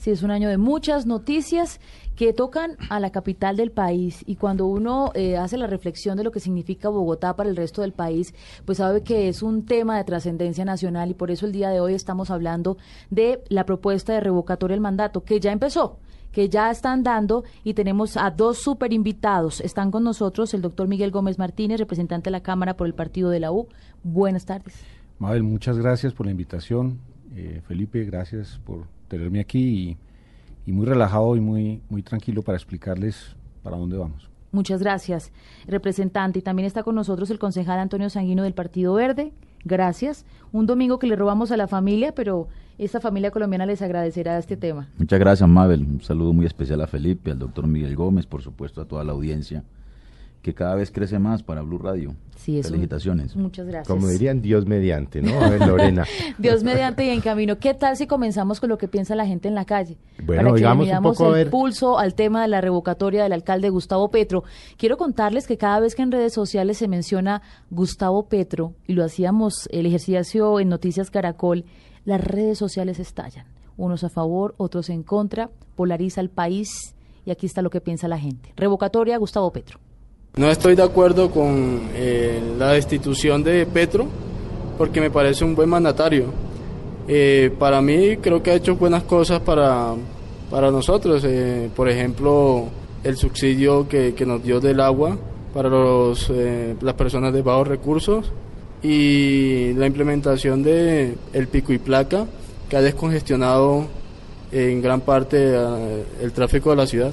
Sí, es un año de muchas noticias que tocan a la capital del país y cuando uno eh, hace la reflexión de lo que significa Bogotá para el resto del país, pues sabe que es un tema de trascendencia nacional y por eso el día de hoy estamos hablando de la propuesta de revocatoria del mandato que ya empezó que ya están dando y tenemos a dos super invitados. Están con nosotros el doctor Miguel Gómez Martínez, representante de la Cámara por el partido de la U. Buenas tardes. Mabel, muchas gracias por la invitación. Eh, Felipe, gracias por tenerme aquí y, muy relajado y muy, muy tranquilo para explicarles para dónde vamos. Muchas gracias, representante. Y también está con nosotros el concejal Antonio Sanguino del Partido Verde. Gracias. Un domingo que le robamos a la familia, pero esta familia colombiana les agradecerá este tema. Muchas gracias, Mabel. Un saludo muy especial a Felipe, al doctor Miguel Gómez, por supuesto, a toda la audiencia que cada vez crece más para Blue Radio. Sí, Felicitaciones. muchas gracias. Como dirían, Dios mediante, ¿no? A ver, Lorena. Dios mediante y en camino. ¿Qué tal si comenzamos con lo que piensa la gente en la calle? Bueno, para que digamos le un poco el a ver. pulso al tema de la revocatoria del alcalde Gustavo Petro. Quiero contarles que cada vez que en redes sociales se menciona Gustavo Petro, y lo hacíamos el ejercicio en Noticias Caracol, las redes sociales estallan. Unos a favor, otros en contra, polariza el país y aquí está lo que piensa la gente. Revocatoria Gustavo Petro. No estoy de acuerdo con eh, la destitución de Petro porque me parece un buen mandatario. Eh, para mí creo que ha hecho buenas cosas para, para nosotros. Eh, por ejemplo, el subsidio que, que, nos dio del agua para los, las personas de bajos recursos y la implementación de el pico y placa que ha descongestionado en gran parte el tráfico de la ciudad.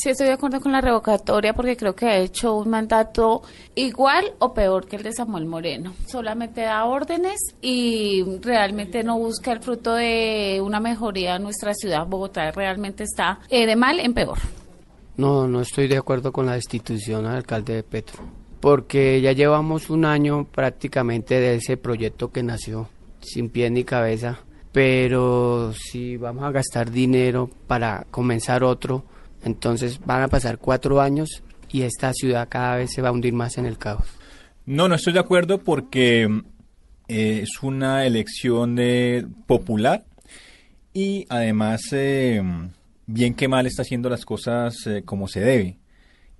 Sí, estoy de acuerdo con la revocatoria porque creo que ha hecho un mandato igual o peor que el de Samuel Moreno. Solamente da órdenes y realmente no busca el fruto de una mejoría en nuestra ciudad. Bogotá realmente está eh, de mal en peor. No, no estoy de acuerdo con la destitución al alcalde de Petro, porque ya llevamos un año prácticamente de ese proyecto que nació sin pie ni cabeza, pero si vamos a gastar dinero para comenzar otro, entonces van a pasar cuatro años y esta ciudad cada vez se va a hundir más en el caos. No, no estoy de acuerdo porque eh, es una elección de popular y además eh, bien que mal está haciendo las cosas eh, como se debe.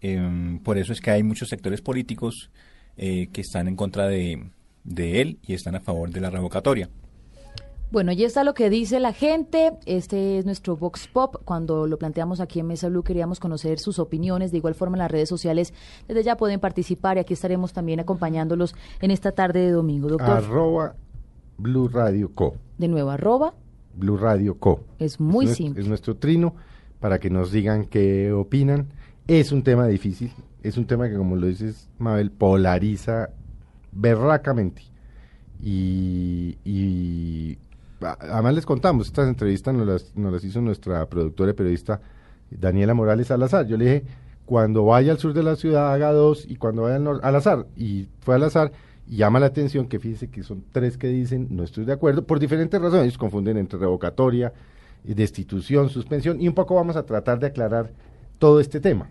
Em, por eso es que hay muchos sectores políticos que están en contra de, de él y están a favor de la revocatoria. Bueno, ya está lo que dice la gente. Este es nuestro Vox Pop. Cuando lo planteamos aquí en Mesa Blue queríamos conocer sus opiniones. De igual forma en las redes sociales desde ya pueden participar y aquí estaremos también acompañándolos en esta tarde de domingo. Doctor. Arroba Blue Radio Co. De nuevo, arroba. Blue Radio Co. Es muy es simple. Es nuestro trino para que nos digan qué opinan. Es un tema difícil. Es un tema que, como lo dices, Mabel, polariza berracamente. y, y además les contamos, estas entrevistas nos las, nos las hizo nuestra productora y periodista Daniela Morales Salazar. Yo le dije, cuando vaya al sur de la ciudad haga dos y cuando vaya al norte, al azar. Y fue al azar y llama la atención que fíjese que son tres que dicen no estoy de acuerdo por diferentes razones. Confunden entre revocatoria, destitución, suspensión y un poco vamos a tratar de aclarar todo este tema.